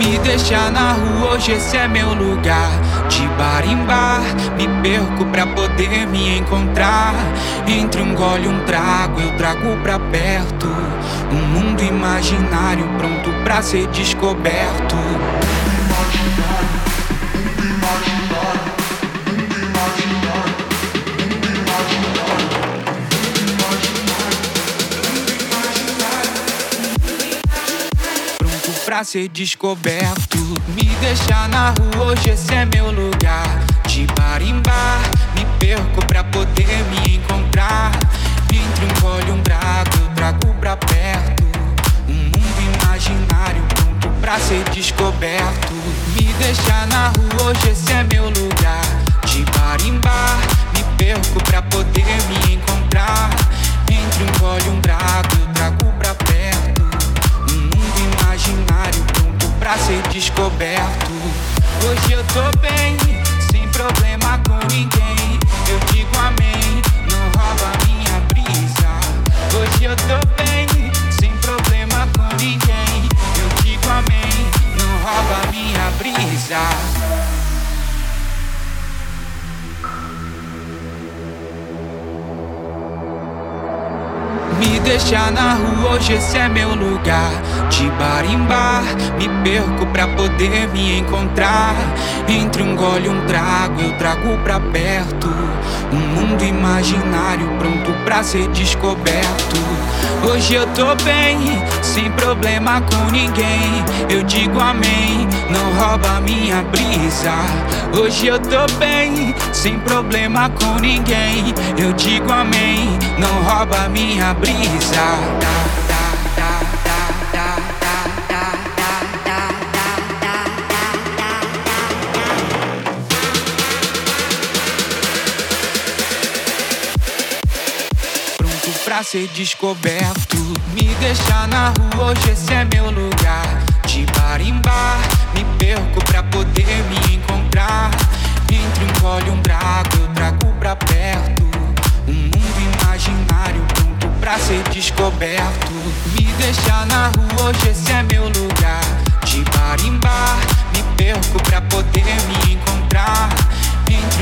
Me deixa na rua, hoje esse é meu lugar. De bar em bar, me perco pra poder me encontrar. Entre um gole e um trago, eu trago pra perto. Um mundo imaginário pronto pra ser descoberto. Pra ser descoberto. Me deixa na rua, hoje esse é meu lugar. De bar em bar, me perco pra poder me encontrar. Entre um gole e um trago, eu trago pra perto. Um mundo imaginário pronto pra ser descoberto. Me deixa na rua, hoje esse é meu lugar. De bar em bar, me perco pra poder me encontrar. Entre um gole e um trago, eu trago pra perto imaginário pronto pra ser descoberto. Hoje eu tô bem, sem problema com ninguém. Eu digo amém, não rouba minha brisa. Hoje eu tô bem, sem problema com ninguém. Eu digo amém, não rouba minha brisa. Me deixa na rua, hoje esse é meu lugar. De bar em bar, me perco pra poder me encontrar. Entre um gole e um trago, eu trago pra perto. Um mundo imaginário pronto pra ser descoberto. Hoje eu tô bem, sem problema com ninguém. Eu digo amém, não rouba minha brisa. Hoje eu tô bem, sem problema com ninguém. Eu digo amém, não rouba minha brisa pra ser descoberto. Me deixa na rua, hoje esse é meu lugar. De bar em bar, me perco pra poder me encontrar. Entre um gole e um trago, eu trago pra perto. Um mundo imaginário pra ser descoberto. Me deixa na rua, hoje esse é meu lugar. De bar em bar, me perco pra poder me encontrar. Entre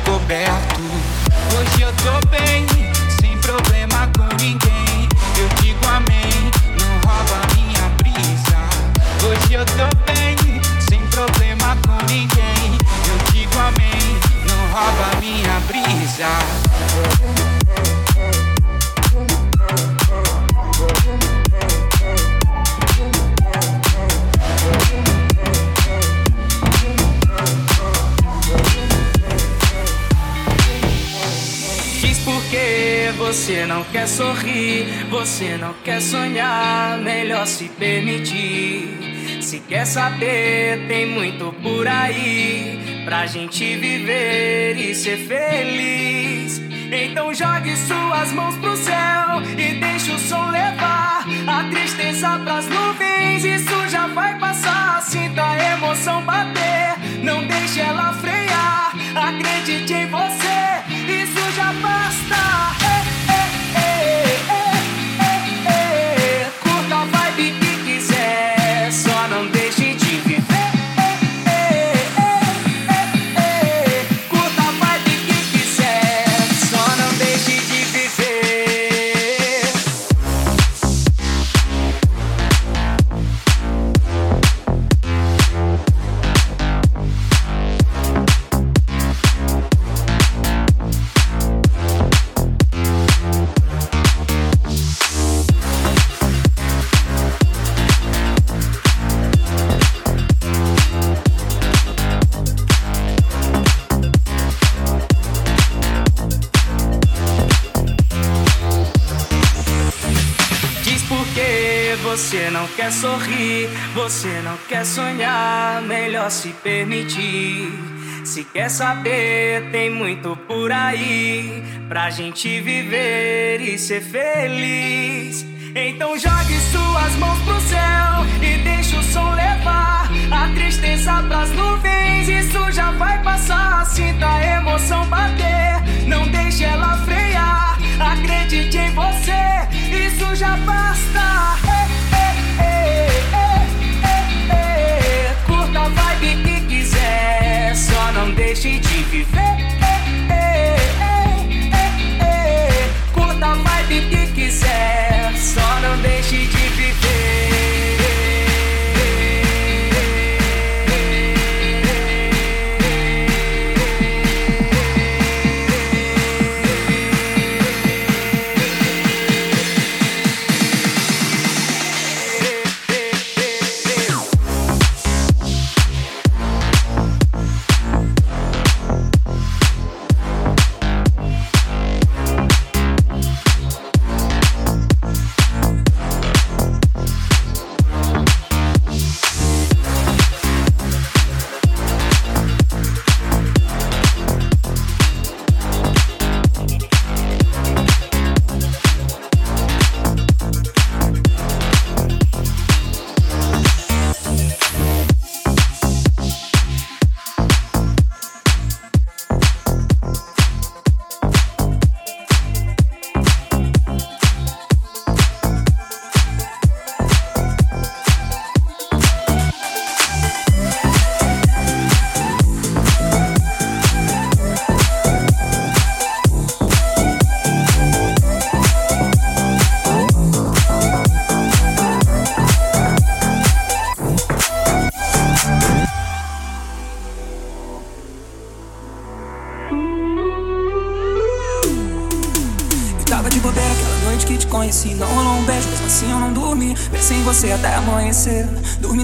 descoberto. Hoje eu tô bem, sem problema com ninguém. Eu digo amém, não rouba minha brisa. Hoje eu tô bem, sem problema com ninguém digo amém, não rouba minha brisa. Você não quer sorrir, você não quer sonhar, melhor se permitir. Se quer saber, tem muito por aí pra gente viver e ser feliz. Então jogue suas mãos pro céu e deixe o som levar a tristeza pras nuvens. Isso já vai passar. Sinta a emoção bater, não deixe ela frear. Acredite em você, isso já basta. Você não quer sonhar, melhor se permitir. Se quer saber, tem muito por aí pra gente viver e ser feliz. Então jogue suas mãos pro céu e deixe o som levar a tristeza pras nuvens. Isso já vai passar. Sinta a emoção bater, não deixe ela frear.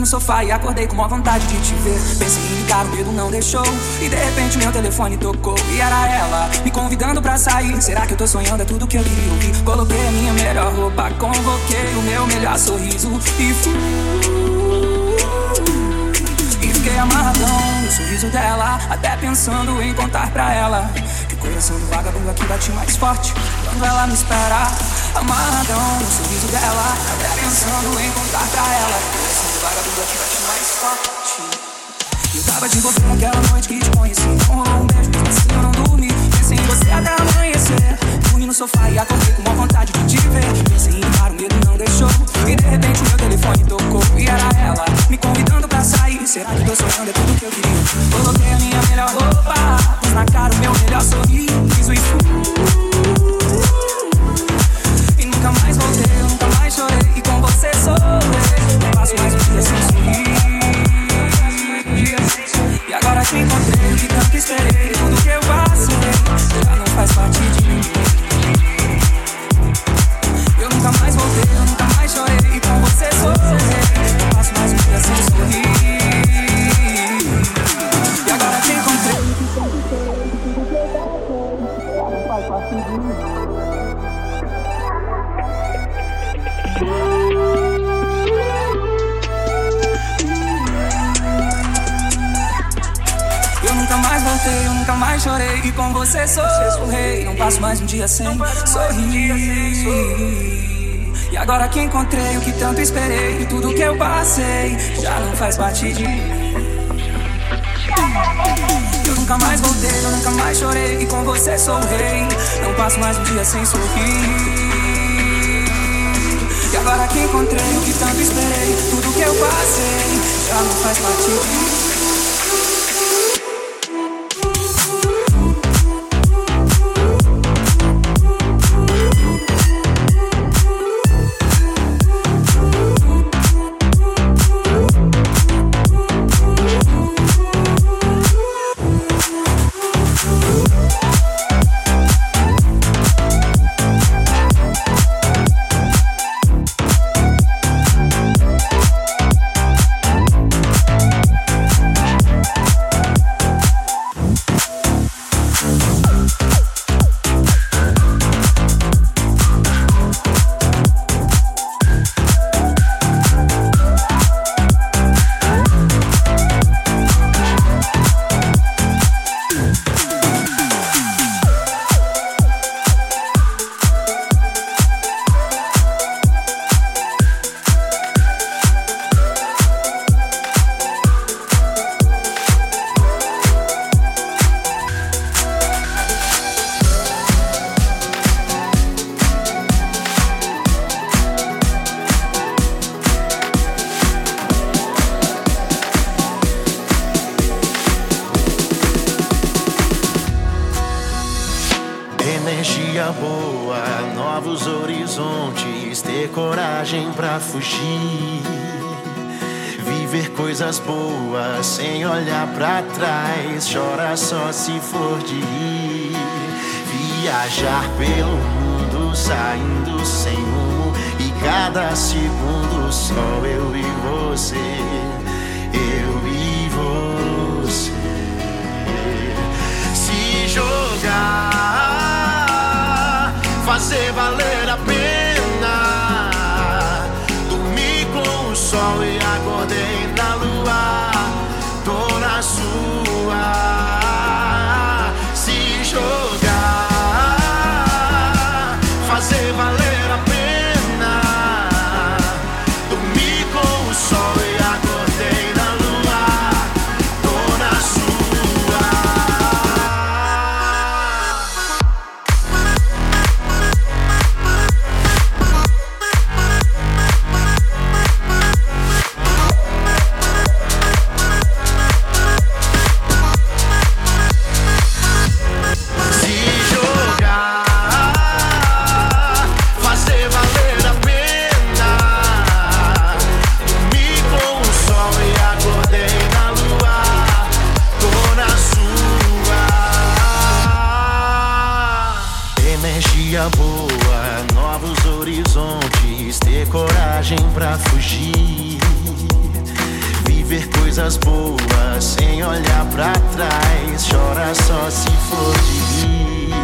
No sofá e acordei com uma vontade de te ver. Pensei em ligar, o medo não deixou. E de repente meu telefone tocou. E era ela, me convidando pra sair. Será que eu tô sonhando? É tudo que eu queria ouvir. Coloquei a minha melhor roupa, convoquei o meu melhor sorriso. E fui. E fiquei amarradão no sorriso dela. Até pensando em contar pra ela. Coração do vagabundo aqui bate mais forte Quando ela me espera Amarradão no sorriso dela Até pensando em contar pra ela Será que tô sonhando? É tudo que eu queria. Coloquei a minha melhor roupa Pus na cara o meu melhor sorriso sem olhar pra trás, chora só se for de rir. Viajar pelo mundo, saindo sem rumo, e cada segundo só eu e você, eu e você. Se jogar, fazer valer só se for de ir.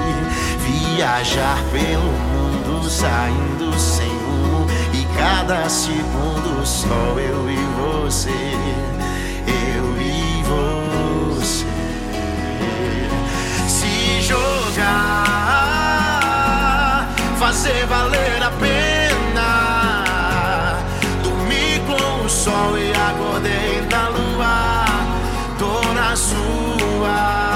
Viajar pelo mundo saindo sem rumo. E cada segundo só eu e você. Eu e você. Se jogar, fazer valer a pena. Dormir com o sol e acordei na lua. Tô na sua.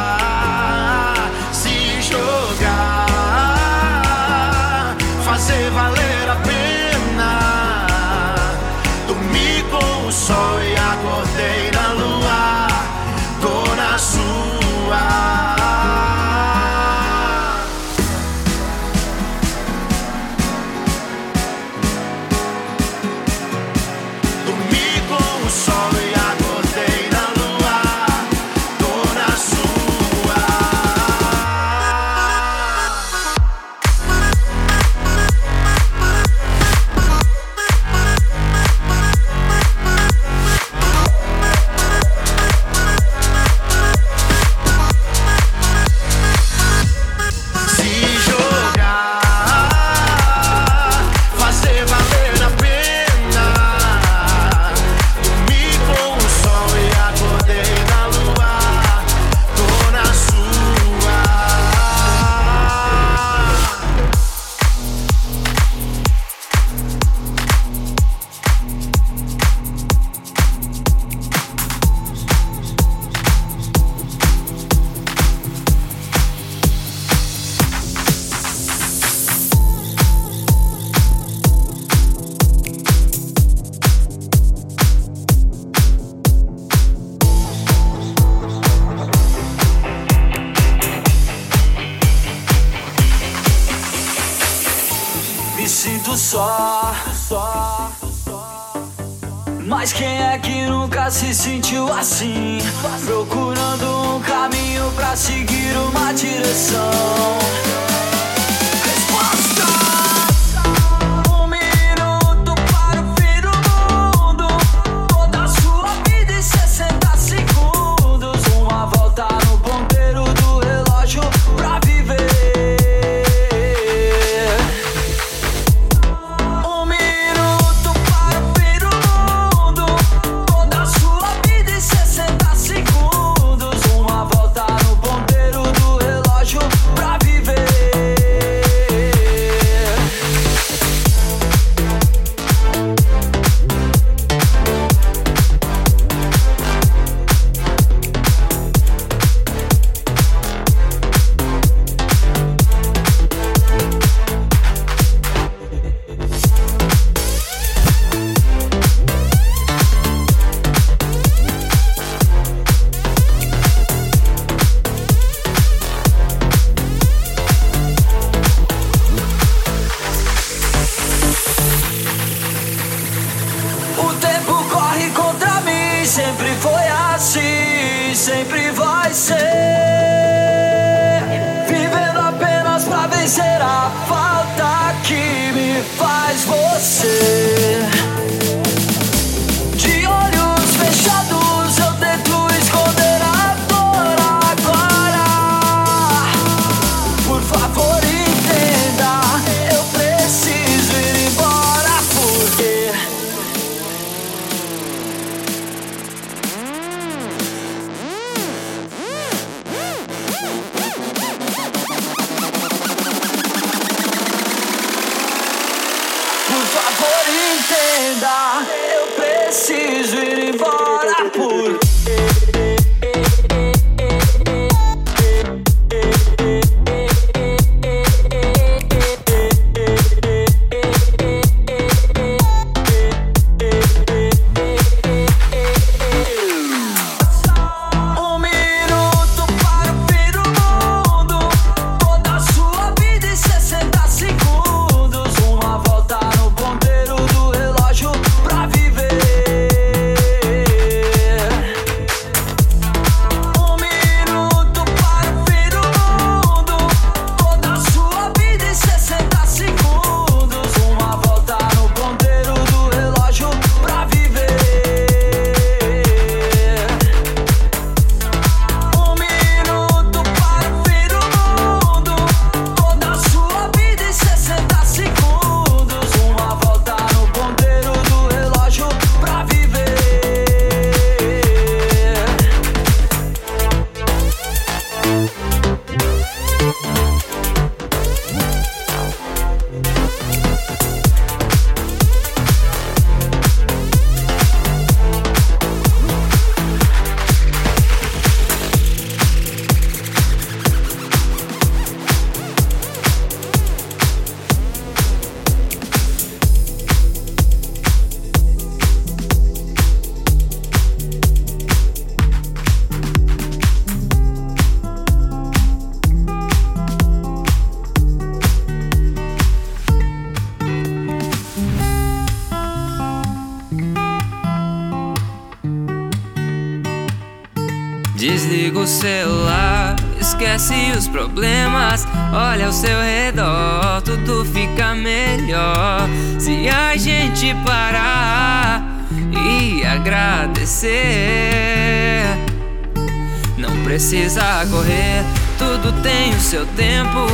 Precisa correr. Tudo tem o seu tempo.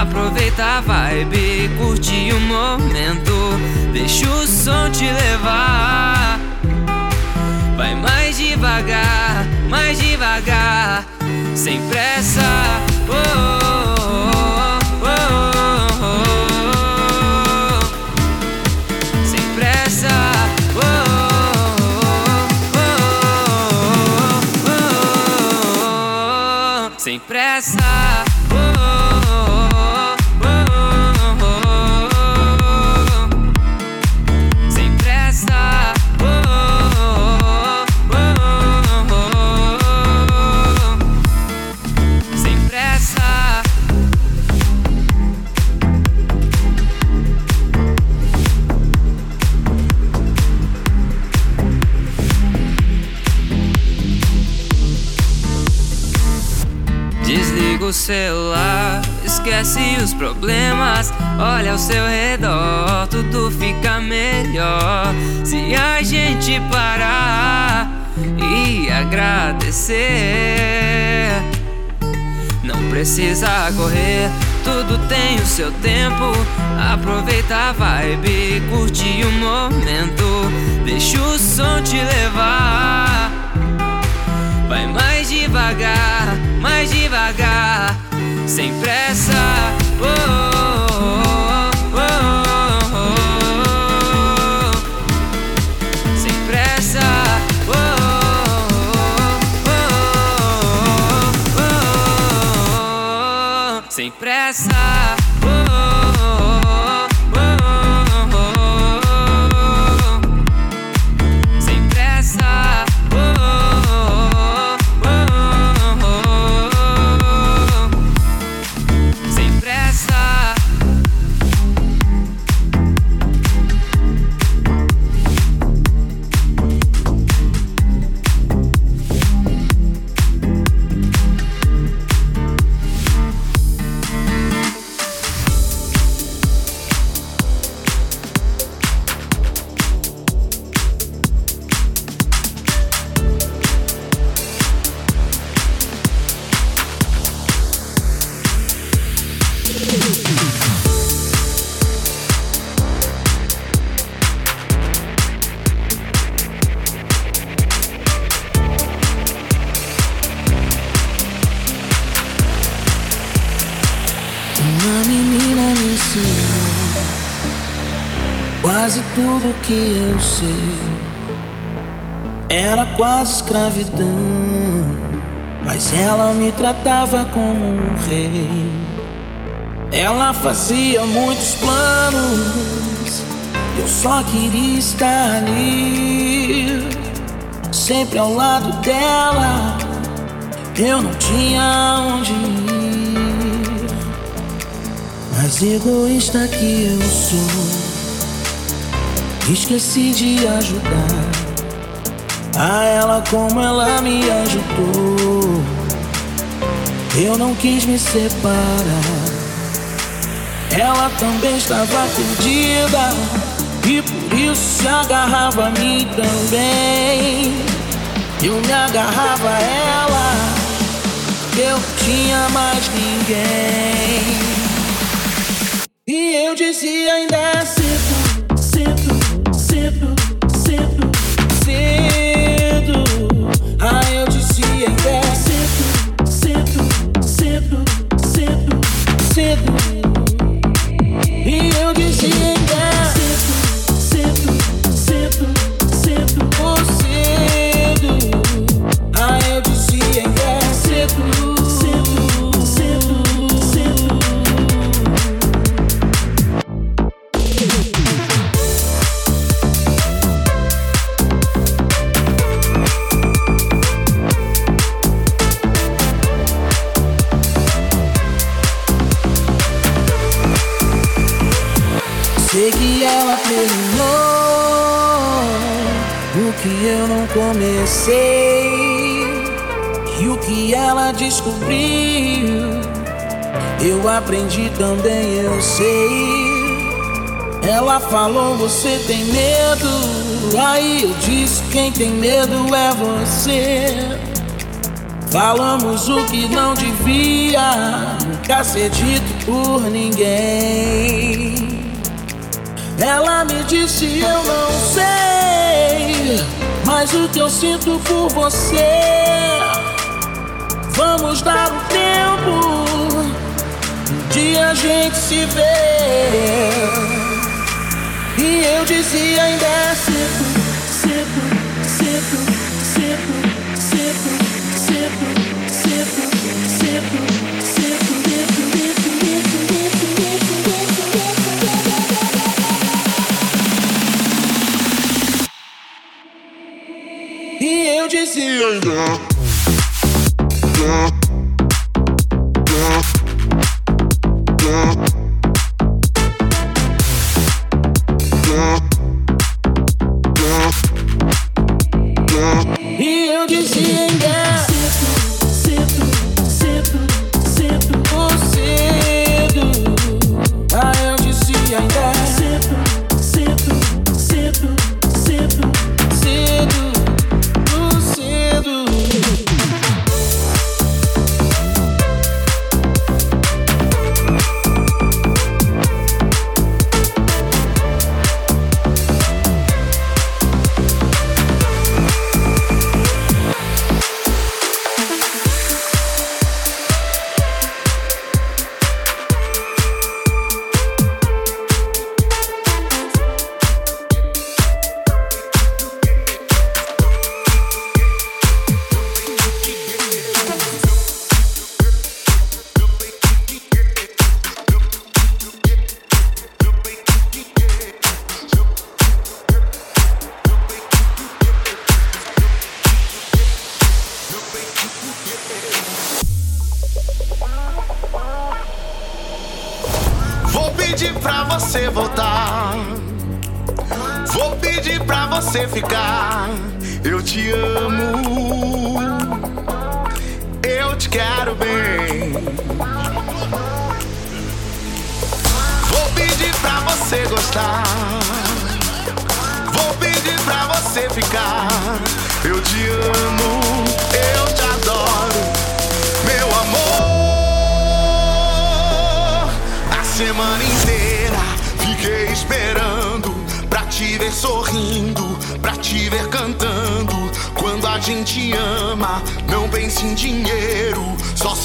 Aproveita a vibe, curte o momento. Deixa o som te levar. Vai mais devagar, mais devagar, sem pressa. Oh, oh, esquece os problemas. Olha ao seu redor, tudo fica melhor. Se a gente parar e agradecer, não precisa correr. Tudo tem o seu tempo. Aproveita a vibe, curte o momento. Deixa o som te levar. Vai mais devagar, mais devagar, sem pressa. Oh, oh, que eu sei era quase escravidão, mas ela me tratava como um rei. Ela fazia muitos planos, eu só queria estar ali, sempre ao lado dela. Eu não tinha onde ir, mas egoísta que eu sou. Esqueci de ajudar a ela como ela me ajudou. Eu não quis me separar. Ela também estava perdida e por isso se agarrava a mim também. Eu me agarrava a ela, eu tinha mais ninguém. E eu dizia ainda é aprendi também, eu sei. Ela falou, você tem medo. Aí eu disse, quem tem medo é você. Falamos o que não devia nunca ser dito por ninguém. Ela me disse, eu não sei, mas o que eu sinto por você. Vamos dar um tempo, dia a gente se vê. E eu dizia ainda é cedo, cedo, cedo, cedo, cedo, cedo, cedo, cedo, cedo, E eu dizia ainda.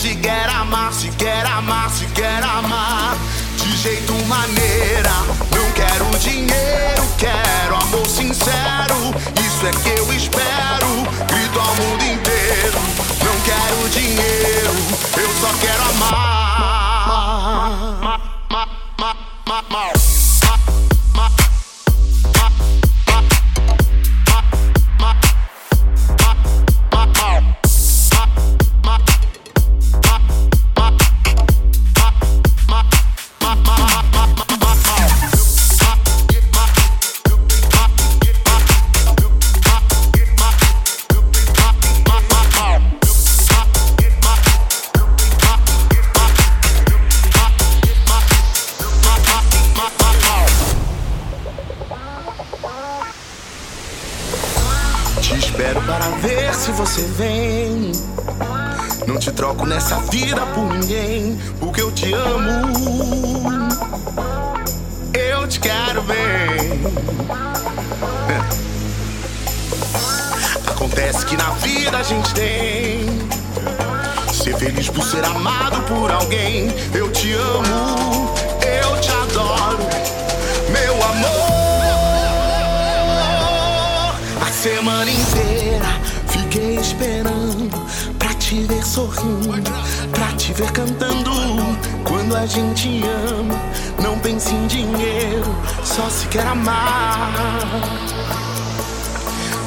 se quer amar, se quer amar, se quer amar. De jeito maneira, não quero dinheiro, quero amor sincero. Isso é que eu espero, grito ao mundo inteiro. Não quero dinheiro, eu só quero amar. Ma, ma, ma, gente ama, não pense em dinheiro, só se quer amar.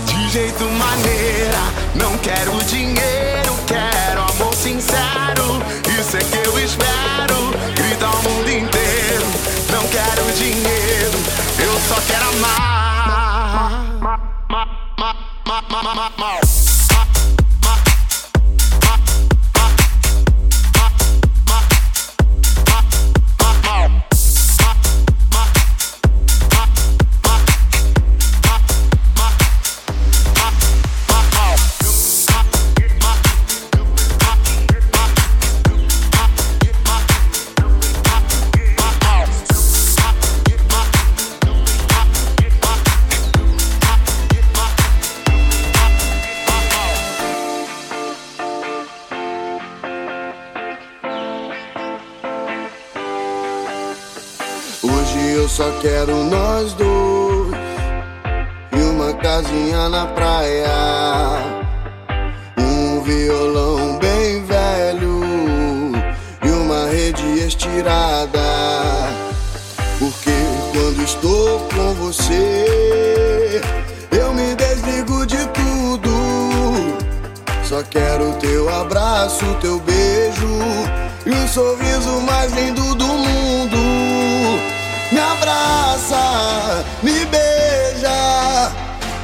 De jeito maneira, não quero dinheiro só quero nós dois e uma casinha na praia. Um violão bem velho e uma rede estirada. Porque quando estou com você, eu me desligo de tudo. Só quero teu abraço, teu beijo e o sorriso mais lindo do mundo. Me abraça, me beija.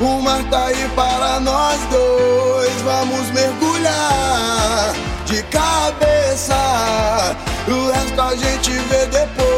O mar tá aí para nós dois. Vamos mergulhar de cabeça. O resto a gente vê depois.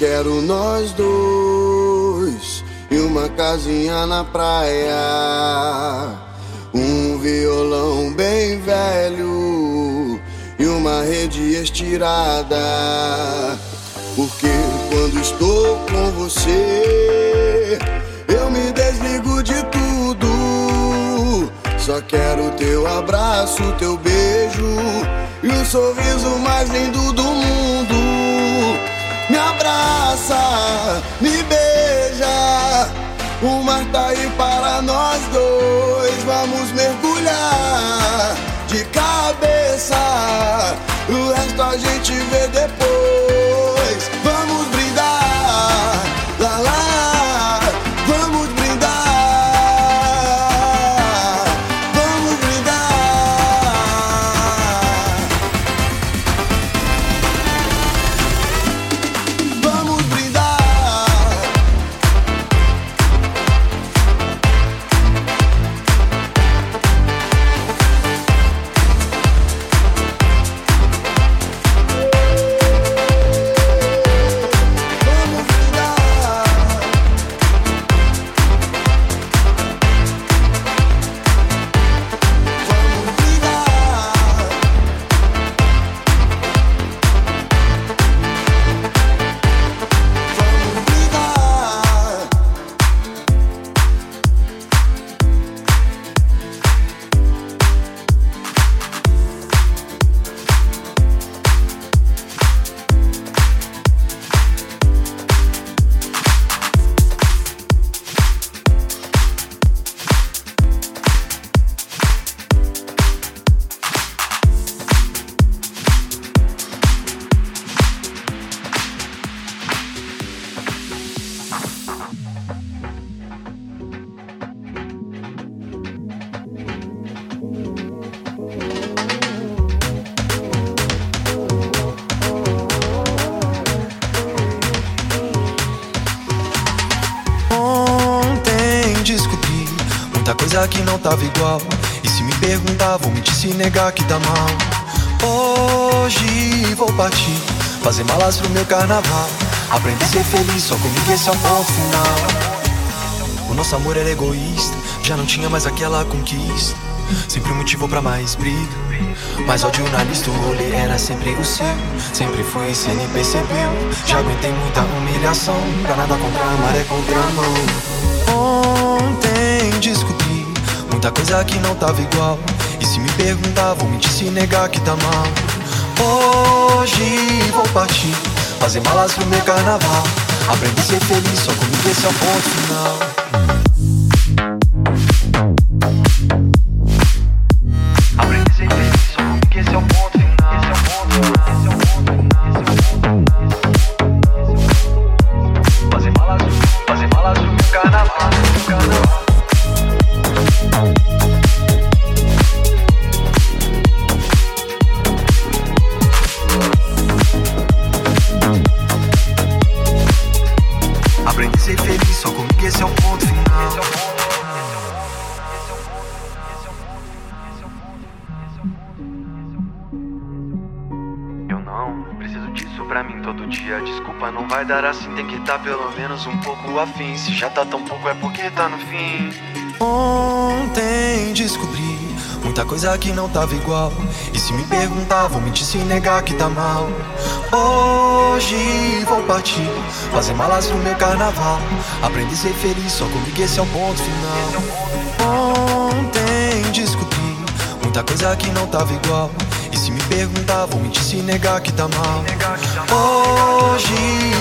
Quero nós dois e uma casinha na praia. Um violão bem velho e uma rede estirada. Porque quando estou com você, eu me desligo de tudo. Só quero teu abraço, teu beijo e o sorriso mais lindo do mundo. Abraça, me beija. O mar tá aí para nós dois. Vamos mergulhar de cabeça. O resto a gente vê depois. Malas pro meu carnaval. Aprender a ser feliz, só comigo esse é o ponto final. O nosso amor era egoísta, já não tinha mais aquela conquista. Sempre um motivo pra mais briga. Mas ódio na lista, o rolê era sempre o seu. Sempre foi e cê nem percebeu. Já aguentei muita humilhação. Pra nada contra a maré contra a mão. Ontem descobri muita coisa que não tava igual. E se me perguntar, vou mentir se negar que tá mal. Hoje vou partir, fazer malas pro meu carnaval. Aprender a ser feliz, só comigo esse é o ponto final. Preciso disso pra mim todo dia. Desculpa, não vai dar assim, tem que tá pelo menos um pouco afim. Se já tá tão pouco é porque tá no fim. Ontem descobri muita coisa que não tava igual. E se me perguntar, vou mentir sem negar que tá mal. Hoje vou partir, fazer malas pro meu carnaval. Aprendi a ser feliz, só comigo esse é o ponto final. Ontem descobri muita coisa que não tava igual. E se me perguntar, vou mentir se negar que tá mal. Hoje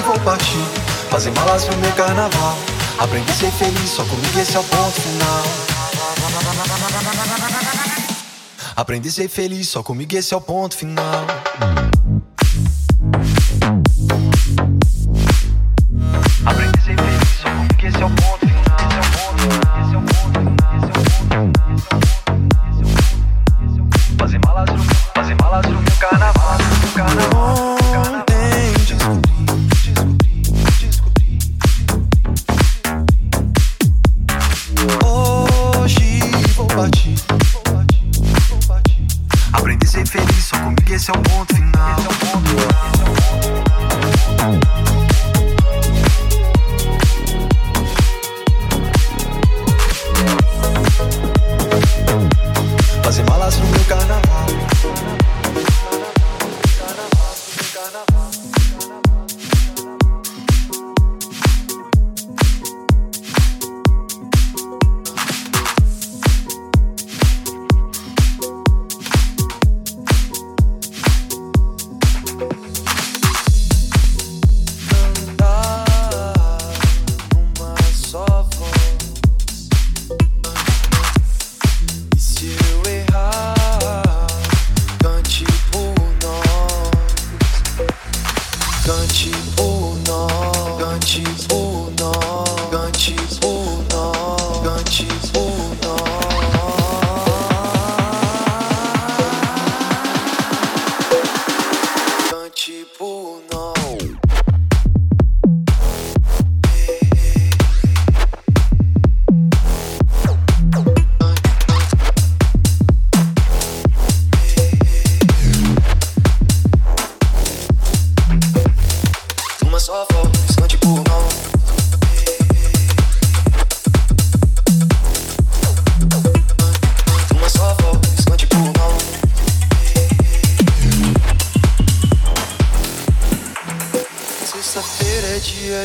vou partir, fazer malas pro meu carnaval. Aprendi a ser feliz, só comigo esse é o ponto final. Aprendi a ser feliz, só comigo esse é o ponto final.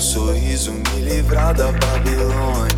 Sorriso me livrar da Babilônia.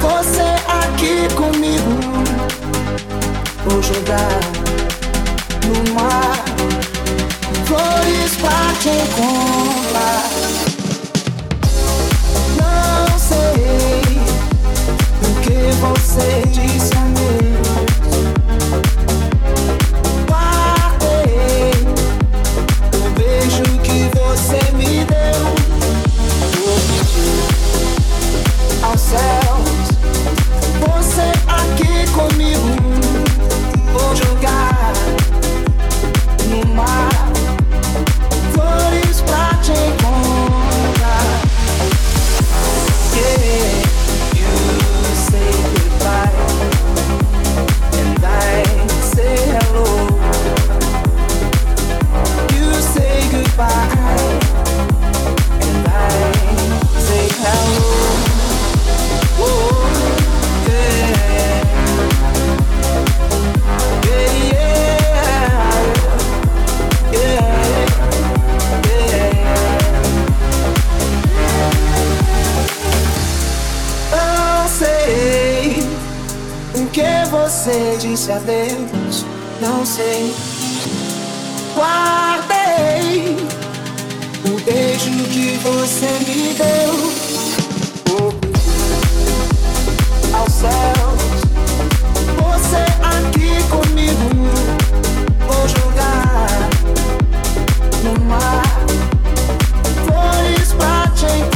Você aqui comigo. Vou jogar no mar flores pra te encontrar. Não sei o que você disse a mim. comigo. disse adeus, não sei. Guardei o beijo que você me deu. Ao céu, você aqui comigo. Vou jogar no mar flores pra te encontrar.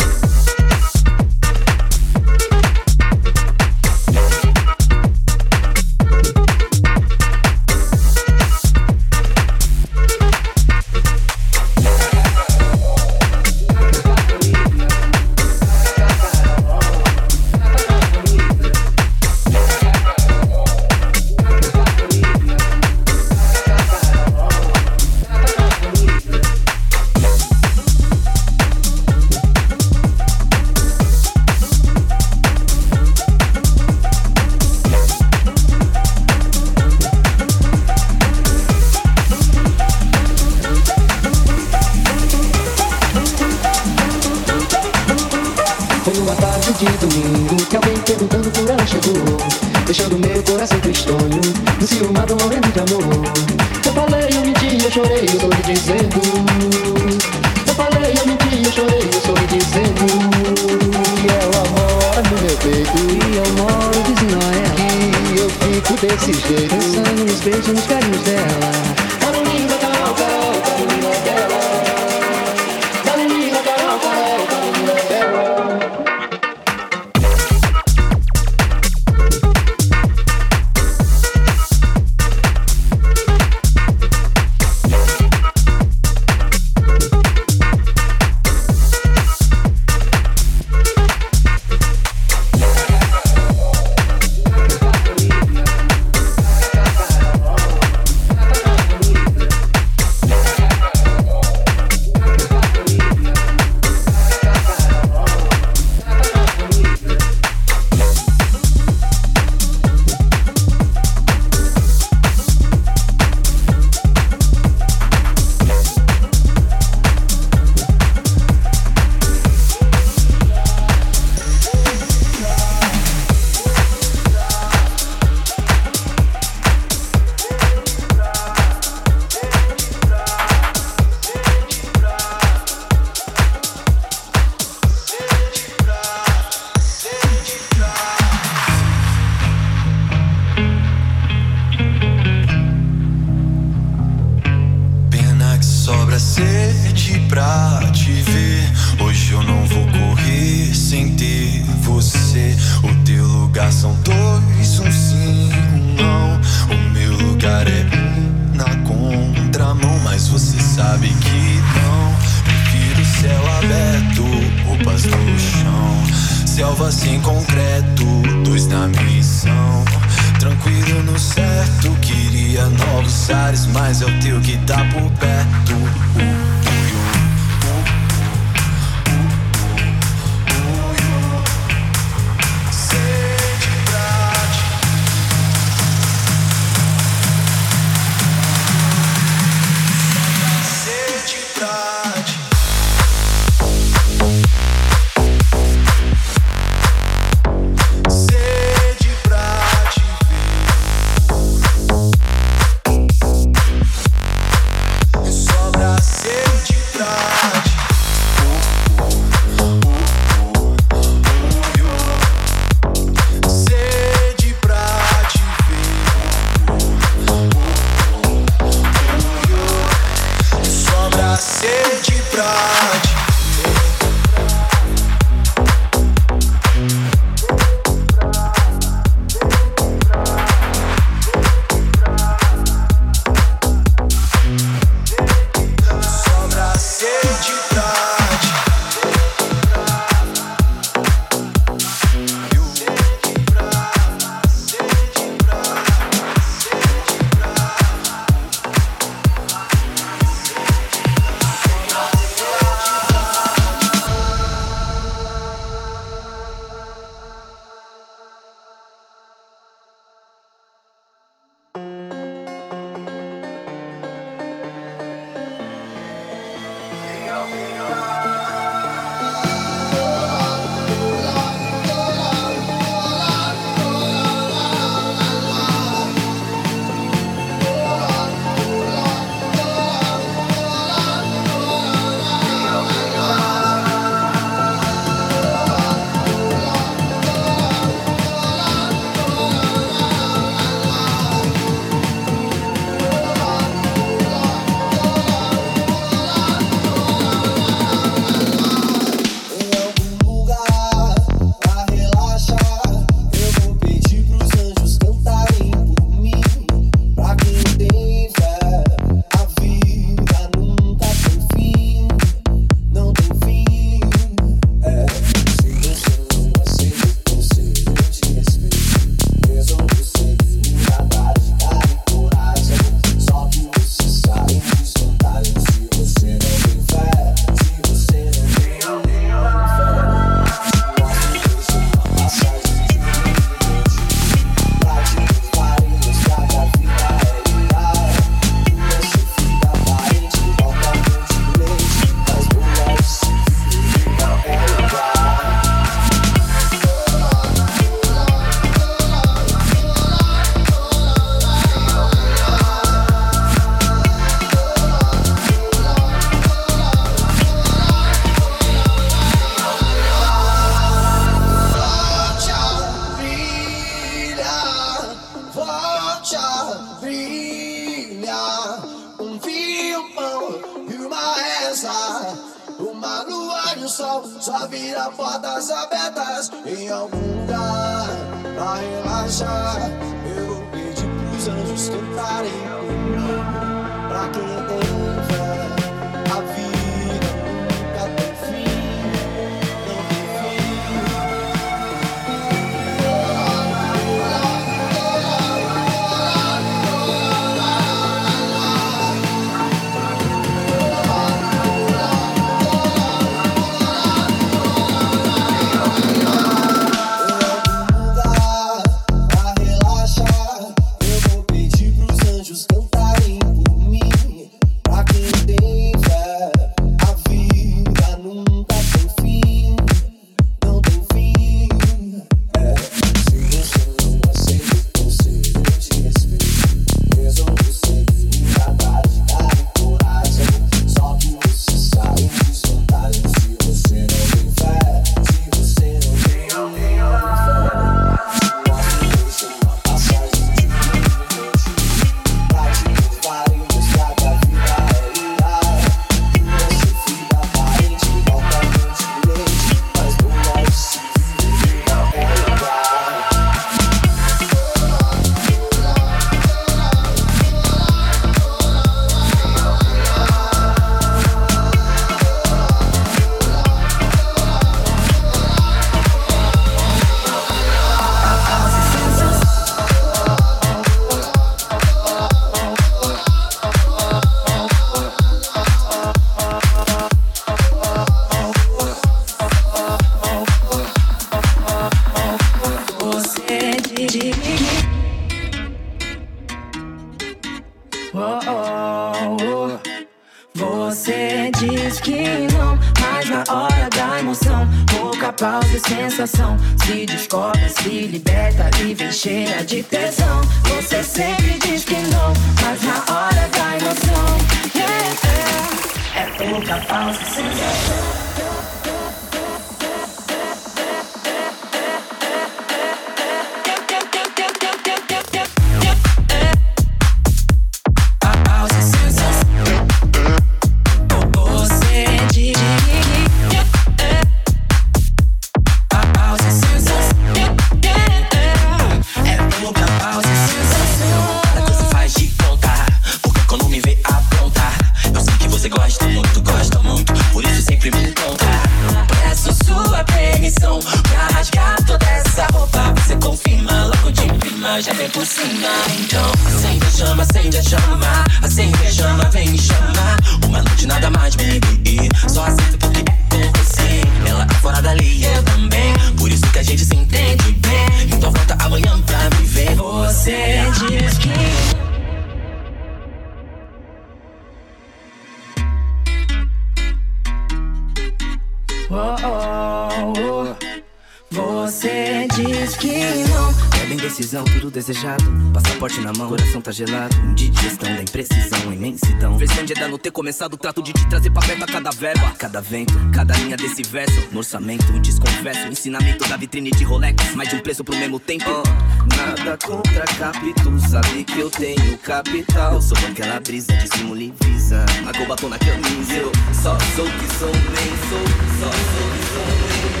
Mão, coração tá gelado. Indigestão da imprecisão, imensidão. Versão de não ter começado. Trato de te trazer pra perto a cada verba. Cada vento, cada linha desse verso. No orçamento, desconverso. Ensinamento da vitrine de Rolex. Mais de um preço pro mesmo tempo. Oh, nada contra capítulo. Sabe que eu tenho capital. Eu sou aquela brisa de simula e visa. Marcou batom na camisa. Eu só sou que sou, nem sou. Só sou que sou, nem sou.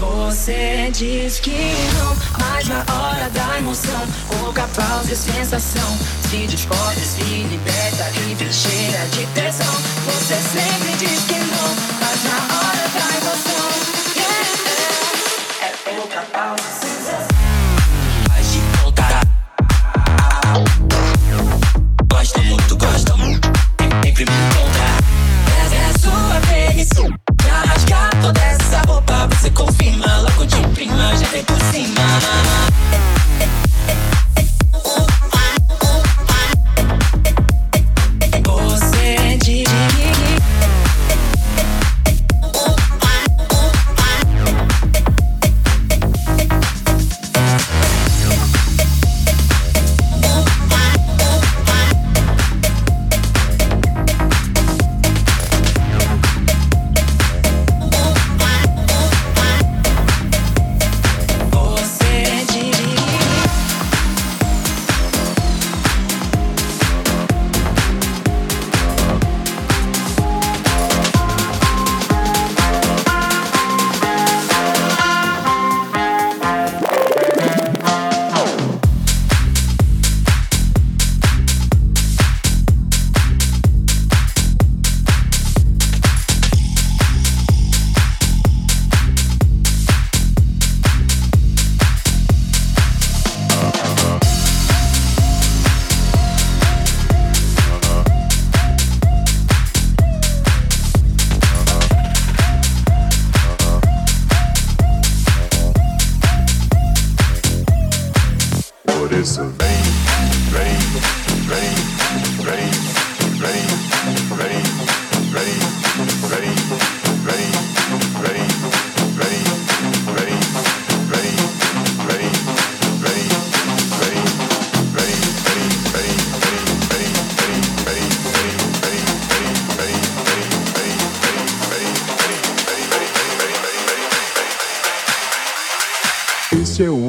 Você diz que não, mas na hora da emoção, pouca pausa e sensação. Se descobre, se liberta e vem cheia de tesão. Você sempre diz que não, mas na hora da emoção, yeah, é pouca pausa e sensação. Gosta muito, gosta muito. Sempre me encontra. Por cima.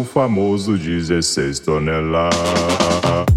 Famoso 16 toneladas.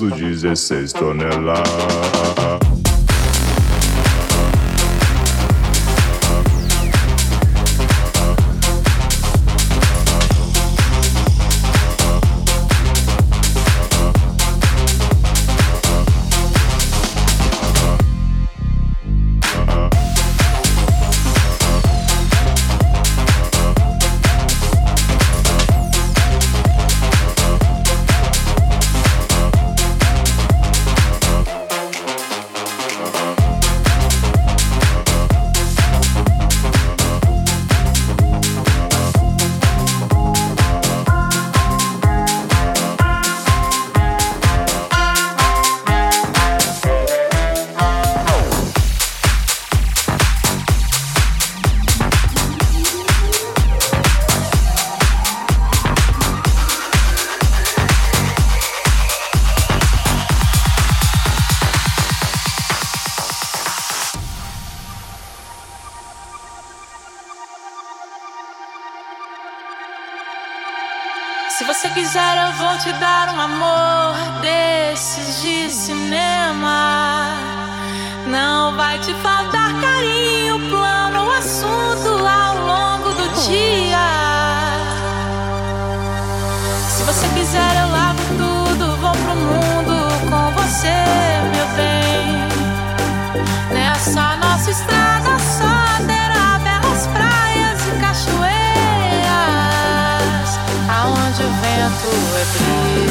Famoso 16 toneladas.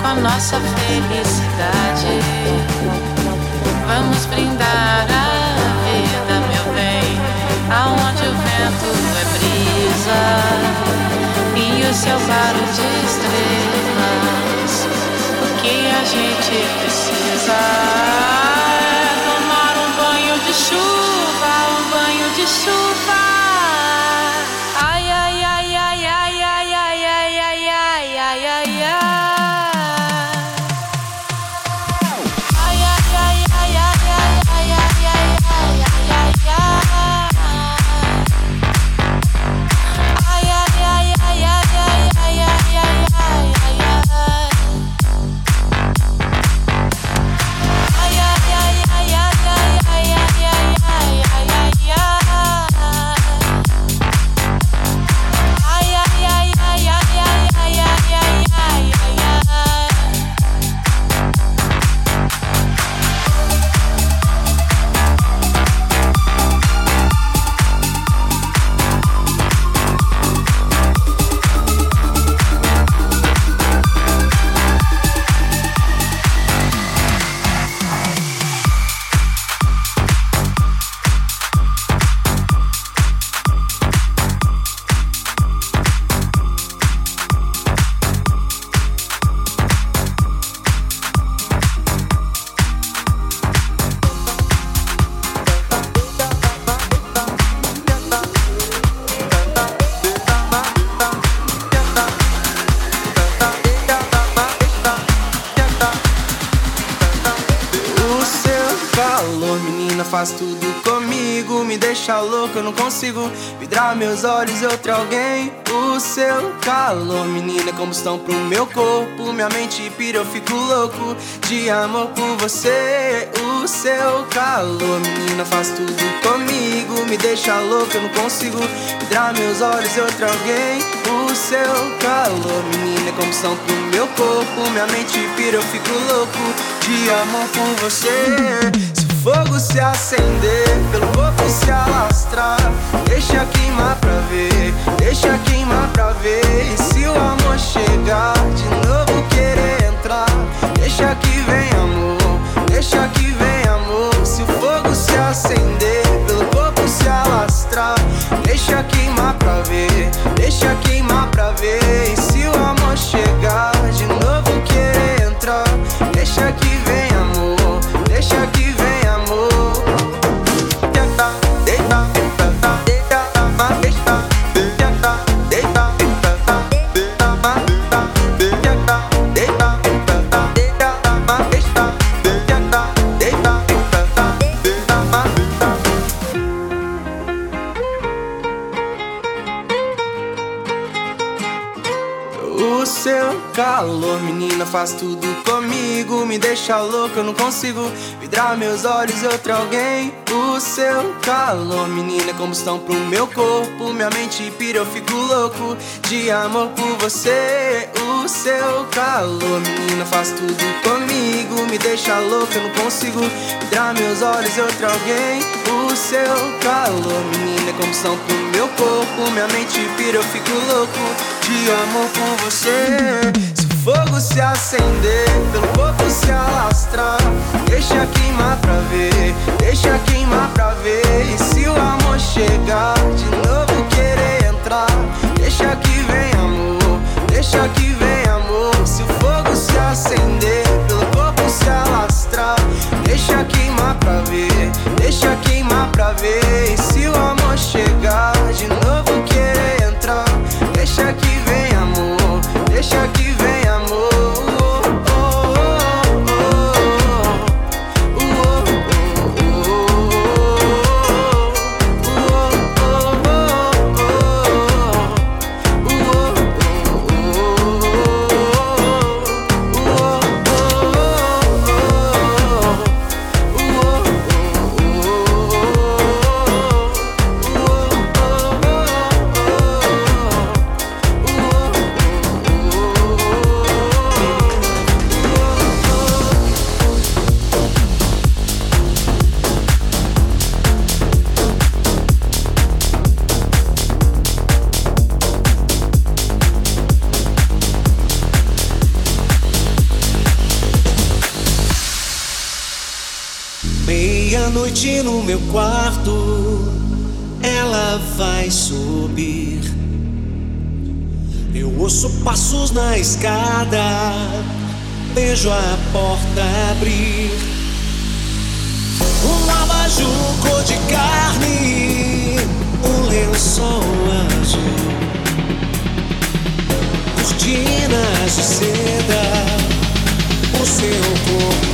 com a nossa felicidade. Vamos brindar a vida, meu bem, aonde o vento é brisa e o céu barulho de estrelas. O que a gente precisa é tomar um banho de chuva, um banho de chuva. Meus olhos e outro alguém. O seu calor, menina, combustão pro meu corpo, minha mente pira, eu fico louco de amor por você. O seu calor, menina faz tudo comigo, me deixa louco, eu não consigo vidrar meus olhos e outro alguém. O seu calor, menina, combustão pro meu corpo, minha mente pira, eu fico louco de amor por você. Se o fogo se acender, pelo corpo se alastrar, deixa queimar ver, deixa queimar pra ver. E se o amor chegar, de novo querer entrar, deixa que vem amor, deixa que vem amor. Se o fogo se acender, pelo corpo se alastrar, deixa queimar pra ver, deixa queimar pra ver. Faz tudo comigo. Me deixa louco, eu não consigo vidrar meus olhos e outro alguém. O seu calor, menina, é combustão pro meu corpo. Minha mente pira, eu fico louco de amor por você. O seu calor, menina, faz tudo comigo. Me deixa louco, eu não consigo vidrar meus olhos e outro alguém. O seu calor, menina, é combustão pro meu corpo. Minha mente pira, eu fico louco de amor por você. Fogo se acender, pelo corpo se alastrar, deixa queimar pra ver, deixa queimar pra ver. E se o amor chegar, de novo querer entrar, deixa que vem amor, deixa que vem amor. Se o fogo se acender, pelo corpo se alastrar, deixa queimar pra ver, deixa queimar pra ver. E se o amor chegar, de novo querer entrar, deixa que vem amor, deixa que Meia-noite no meu quarto, ela vai subir. Eu ouço passos na escada, vejo a porta abrir. Um abajur cor de carne, um lençol azul, cortinas de seda, o seu corpo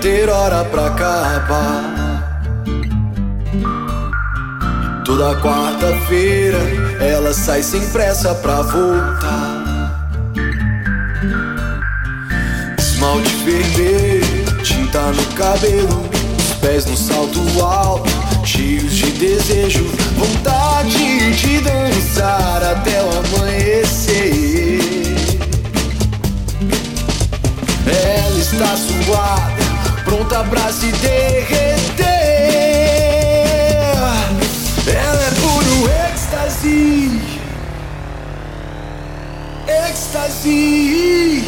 ter hora pra acabar. E toda quarta-feira ela sai sem pressa pra voltar. Esmalte vermelho, tinta no cabelo, os pés no salto alto, cheios de desejo, vontade de dançar até o amanhecer. Ela está suada pronta pra se derreter. Ela é puro êxtase, êxtase.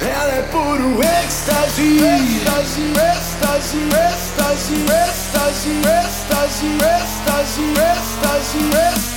Ela é puro êxtase, êxtase, êxtase, êxtase, êxtase, êxtase, êxtase, êxtase, êxtase.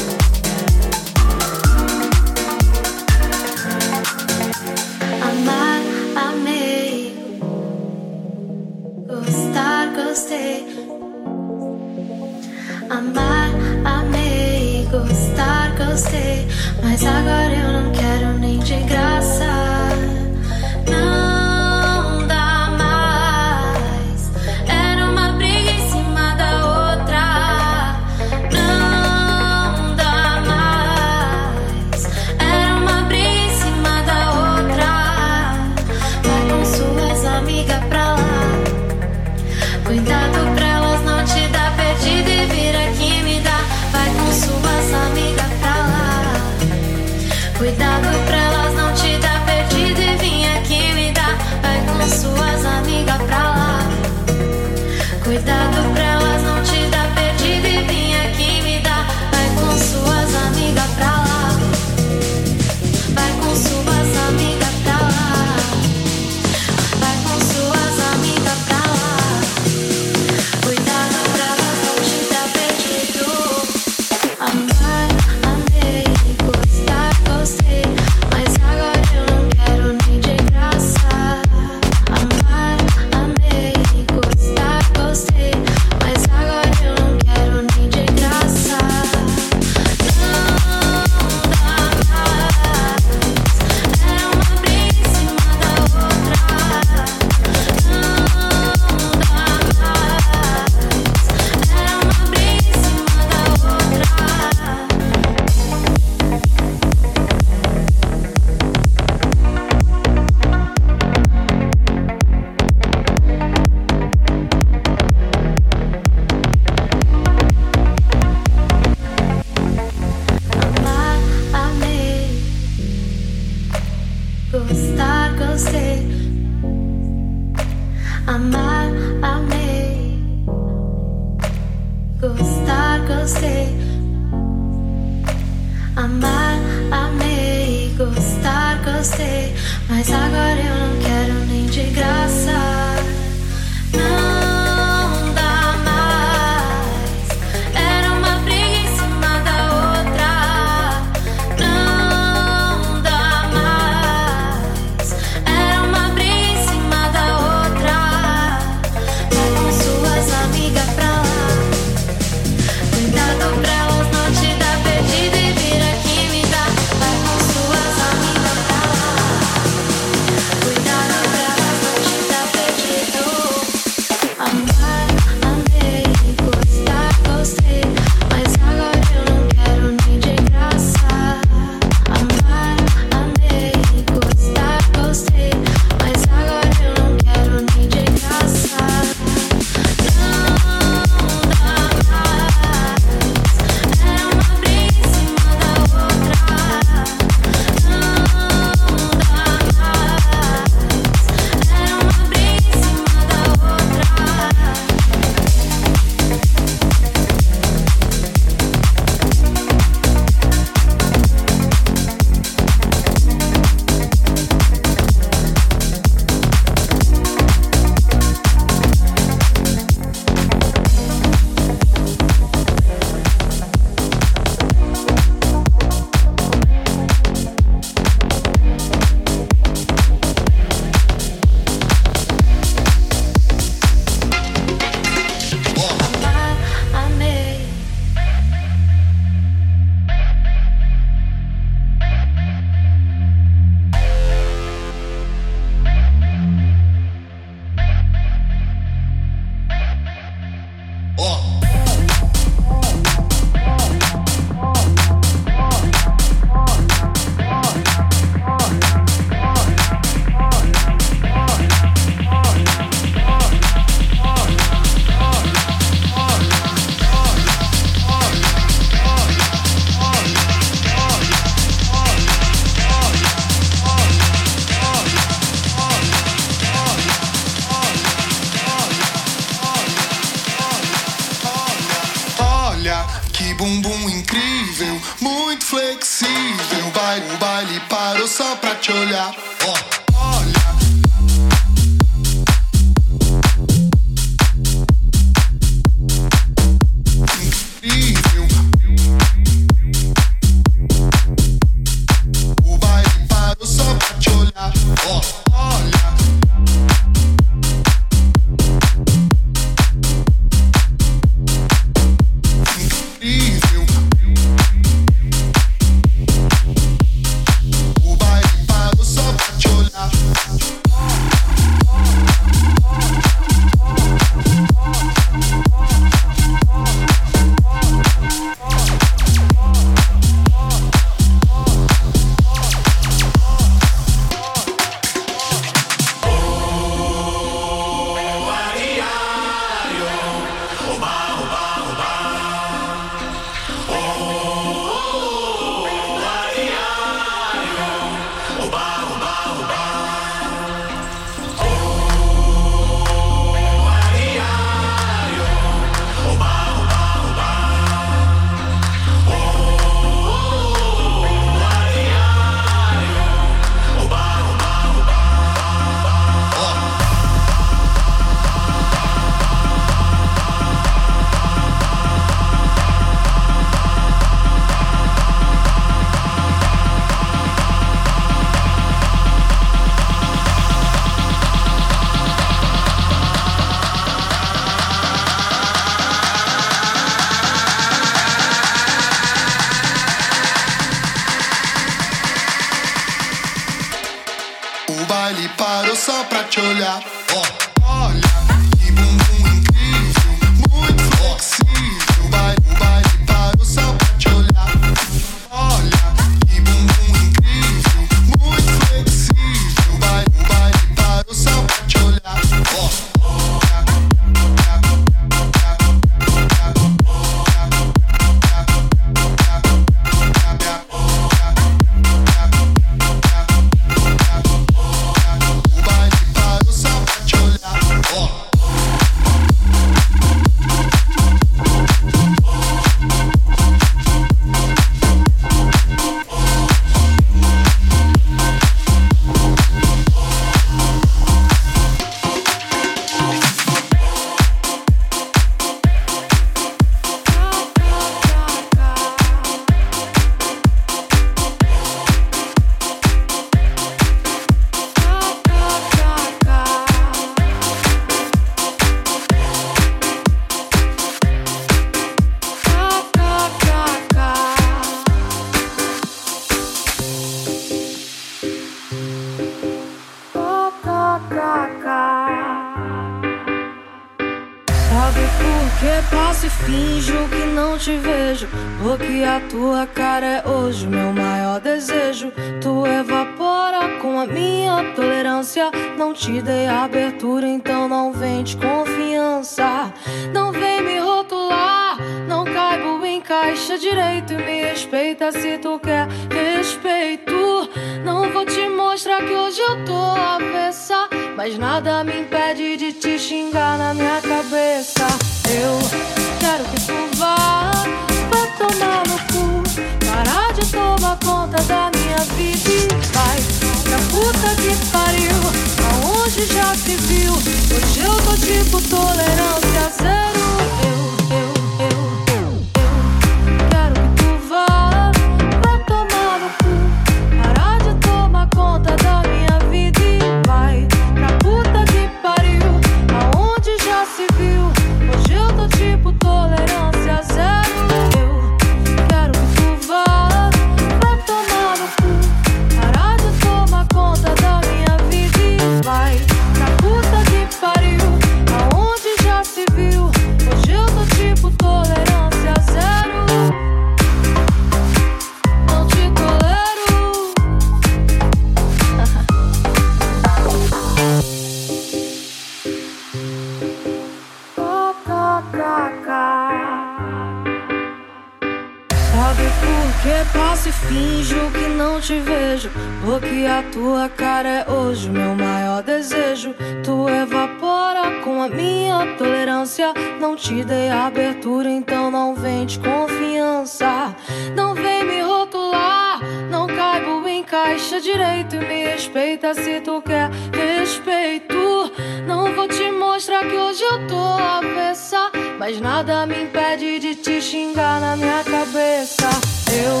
Hoje meu maior desejo. Tu evapora com a minha tolerância. Não te dei abertura, então não vende confiança. Não vem me rotular, não caibo em caixa direito. Me respeita se tu quer respeito. Não vou te mostrar que hoje eu tô avessa. Mas nada me impede de te xingar na minha cabeça. Eu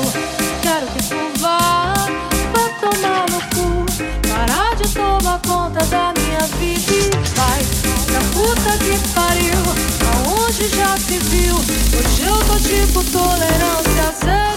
quero que tu vá pra tomar no cu toma conta da minha vida e vai pra puta que pariu. Aonde já se viu? Hoje eu tô tipo tolerância zero.